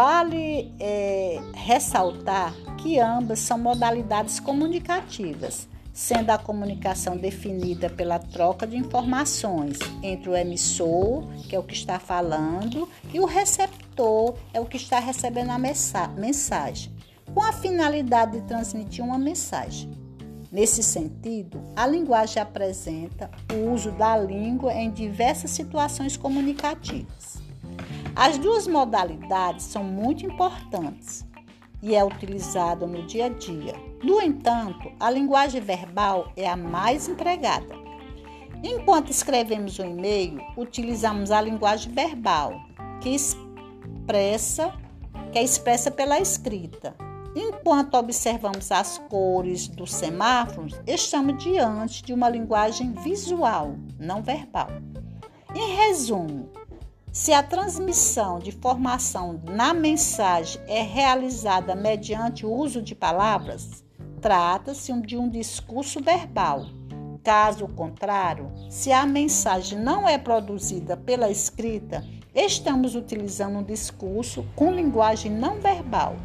Vale é, ressaltar que ambas são modalidades comunicativas, sendo a comunicação definida pela troca de informações entre o emissor, que é o que está falando, e o receptor, é o que está recebendo a mensagem, com a finalidade de transmitir uma mensagem. Nesse sentido, a linguagem apresenta o uso da língua em diversas situações comunicativas. As duas modalidades são muito importantes e é utilizada no dia a dia. No entanto, a linguagem verbal é a mais empregada. Enquanto escrevemos um e-mail, utilizamos a linguagem verbal, que expressa, que é expressa pela escrita. Enquanto observamos as cores dos semáforos, estamos diante de uma linguagem visual, não verbal. Em resumo, se a transmissão de informação na mensagem é realizada mediante o uso de palavras, trata-se de um discurso verbal. Caso contrário, se a mensagem não é produzida pela escrita, estamos utilizando um discurso com linguagem não verbal.